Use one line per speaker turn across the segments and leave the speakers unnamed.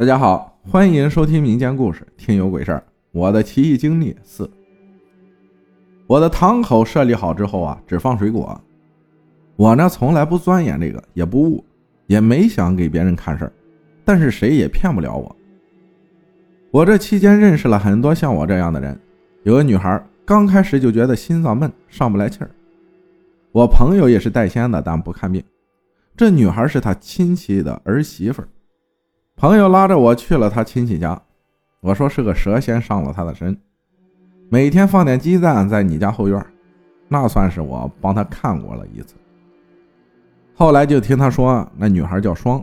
大家好，欢迎收听民间故事《听有鬼事儿》。我的奇异经历四。我的堂口设立好之后啊，只放水果。我呢，从来不钻研这个，也不悟，也没想给别人看事儿。但是谁也骗不了我。我这期间认识了很多像我这样的人。有个女孩刚开始就觉得心脏闷，上不来气儿。我朋友也是带仙的，但不看病。这女孩是他亲戚的儿媳妇儿。朋友拉着我去了他亲戚家，我说是个蛇仙上了他的身，每天放点鸡蛋在你家后院，那算是我帮他看过了一次。后来就听他说那女孩叫双，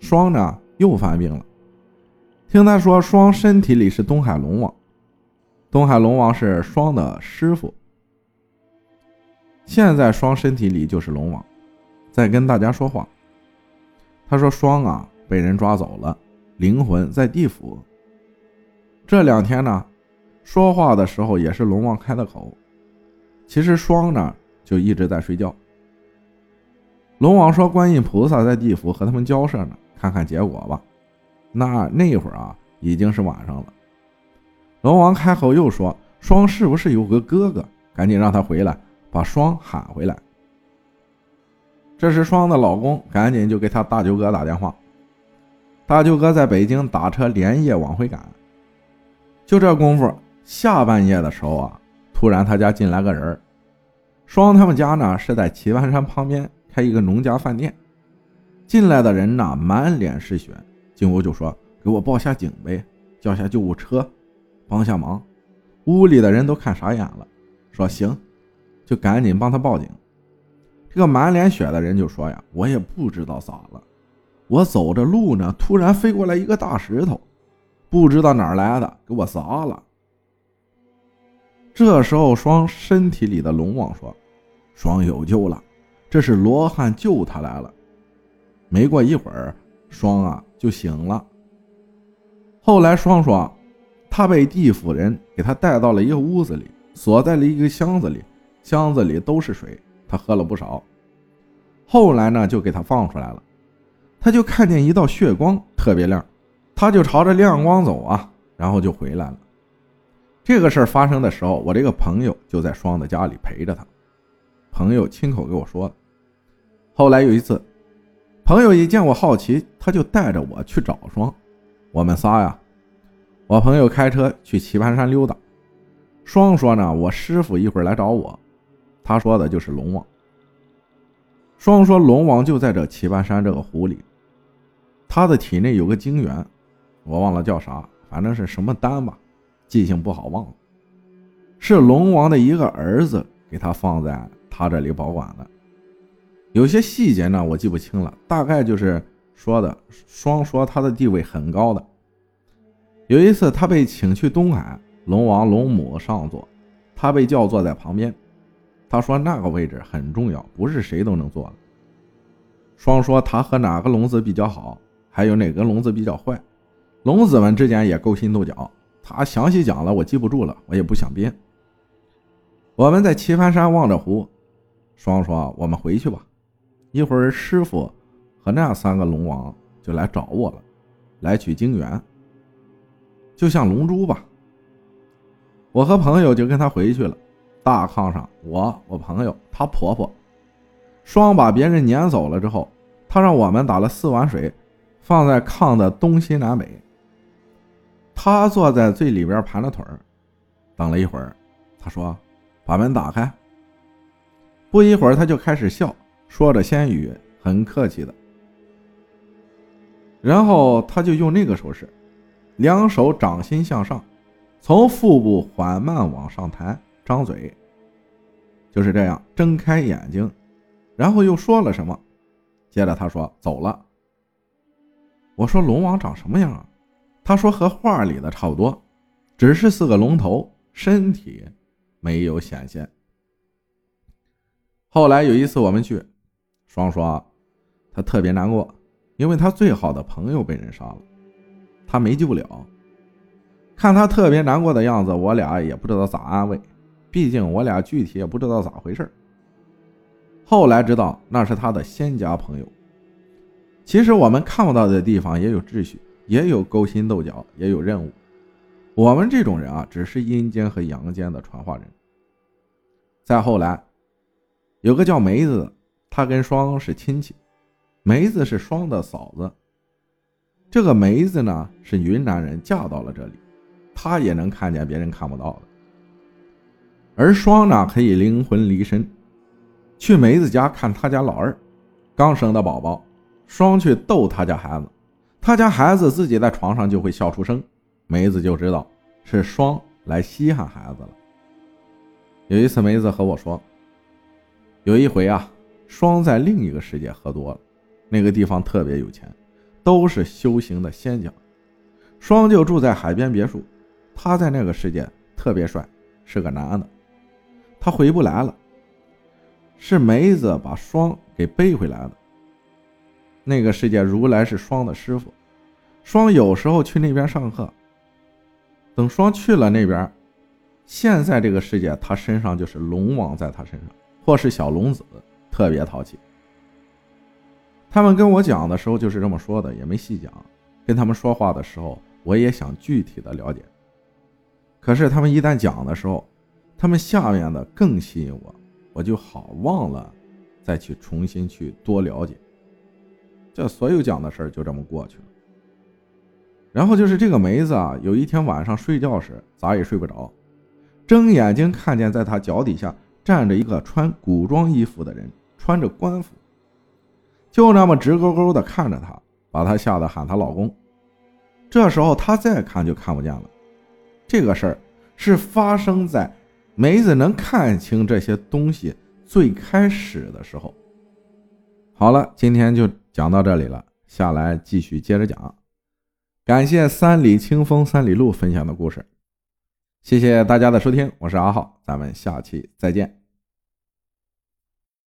双呢又犯病了。听他说双身体里是东海龙王，东海龙王是双的师傅，现在双身体里就是龙王，在跟大家说话。他说双啊。被人抓走了，灵魂在地府。这两天呢，说话的时候也是龙王开的口。其实双呢就一直在睡觉。龙王说：“观音菩萨在地府和他们交涉呢，看看结果吧。”那那会儿啊，已经是晚上了。龙王开口又说：“双是不是有个哥哥？赶紧让他回来，把双喊回来。”这时，双的老公赶紧就给他大舅哥打电话。大舅哥在北京打车连夜往回赶，就这功夫，下半夜的时候啊，突然他家进来个人双他们家呢是在棋盘山旁边开一个农家饭店，进来的人呢满脸是血，进屋就说：“给我报下警呗，叫下救护车，帮下忙。”屋里的人都看傻眼了，说：“行，就赶紧帮他报警。”这个满脸血的人就说：“呀，我也不知道咋了。”我走着路呢，突然飞过来一个大石头，不知道哪儿来的，给我砸了。这时候，双身体里的龙王说：“双有救了，这是罗汉救他来了。”没过一会儿，双啊就醒了。后来，双说他被地府人给他带到了一个屋子里，锁在了一个箱子里，箱子里都是水，他喝了不少。后来呢，就给他放出来了。他就看见一道血光特别亮，他就朝着亮光走啊，然后就回来了。这个事儿发生的时候，我这个朋友就在双的家里陪着他，朋友亲口给我说的。后来有一次，朋友一见我好奇，他就带着我去找双。我们仨呀，我朋友开车去棋盘山溜达，双说呢，我师傅一会儿来找我，他说的就是龙王。双说龙王就在这棋盘山这个湖里。他的体内有个精元，我忘了叫啥，反正是什么丹吧，记性不好忘了。是龙王的一个儿子给他放在他这里保管的，有些细节呢我记不清了，大概就是说的双说他的地位很高的。有一次他被请去东海，龙王龙母上座，他被叫坐在旁边。他说那个位置很重要，不是谁都能坐的。双说他和哪个龙子比较好。还有哪个龙子比较坏？龙子们之间也勾心斗角。他详细讲了，我记不住了，我也不想编。我们在棋盘山望着湖，双说：“我们回去吧，一会儿师傅和那三个龙王就来找我了，来取经元，就像龙珠吧。”我和朋友就跟他回去了。大炕上，我、我朋友、他婆婆，双把别人撵走了之后，他让我们打了四碗水。放在炕的东西南北，他坐在最里边盘着腿儿，等了一会儿，他说：“把门打开。”不一会儿，他就开始笑，说着仙语，很客气的。然后他就用那个手势，两手掌心向上，从腹部缓慢往上抬，张嘴，就是这样，睁开眼睛，然后又说了什么，接着他说：“走了。”我说龙王长什么样啊？他说和画里的差不多，只是四个龙头，身体没有显现。后来有一次我们去，双说他特别难过，因为他最好的朋友被人杀了，他没救了。看他特别难过的样子，我俩也不知道咋安慰，毕竟我俩具体也不知道咋回事。后来知道那是他的仙家朋友。其实我们看不到的地方也有秩序，也有勾心斗角，也有任务。我们这种人啊，只是阴间和阳间的传话人。再后来，有个叫梅子，她跟双是亲戚，梅子是双的嫂子。这个梅子呢是云南人，嫁到了这里，她也能看见别人看不到的。而双呢可以灵魂离身，去梅子家看他家老二刚生的宝宝，双去逗他家孩子，他家孩子自己在床上就会笑出声，梅子就知道是双来稀罕孩子了。有一次梅子和我说，有一回啊，双在另一个世界喝多了，那个地方特别有钱。都是修行的仙家，双就住在海边别墅。他在那个世界特别帅，是个男的。他回不来了，是梅子把双给背回来了。那个世界如来是双的师傅，双有时候去那边上课。等双去了那边，现在这个世界他身上就是龙王在他身上，或是小龙子，特别淘气。他们跟我讲的时候就是这么说的，也没细讲。跟他们说话的时候，我也想具体的了解。可是他们一旦讲的时候，他们下面的更吸引我，我就好忘了再去重新去多了解。这所有讲的事儿就这么过去了。然后就是这个梅子啊，有一天晚上睡觉时咋也睡不着，睁眼睛看见在他脚底下站着一个穿古装衣服的人，穿着官服。就那么直勾勾的看着她，把她吓得喊她老公。这时候她再看就看不见了。这个事儿是发生在梅子能看清这些东西最开始的时候。好了，今天就讲到这里了，下来继续接着讲。感谢三里清风三里路分享的故事，谢谢大家的收听，我是阿浩，咱们下期再见。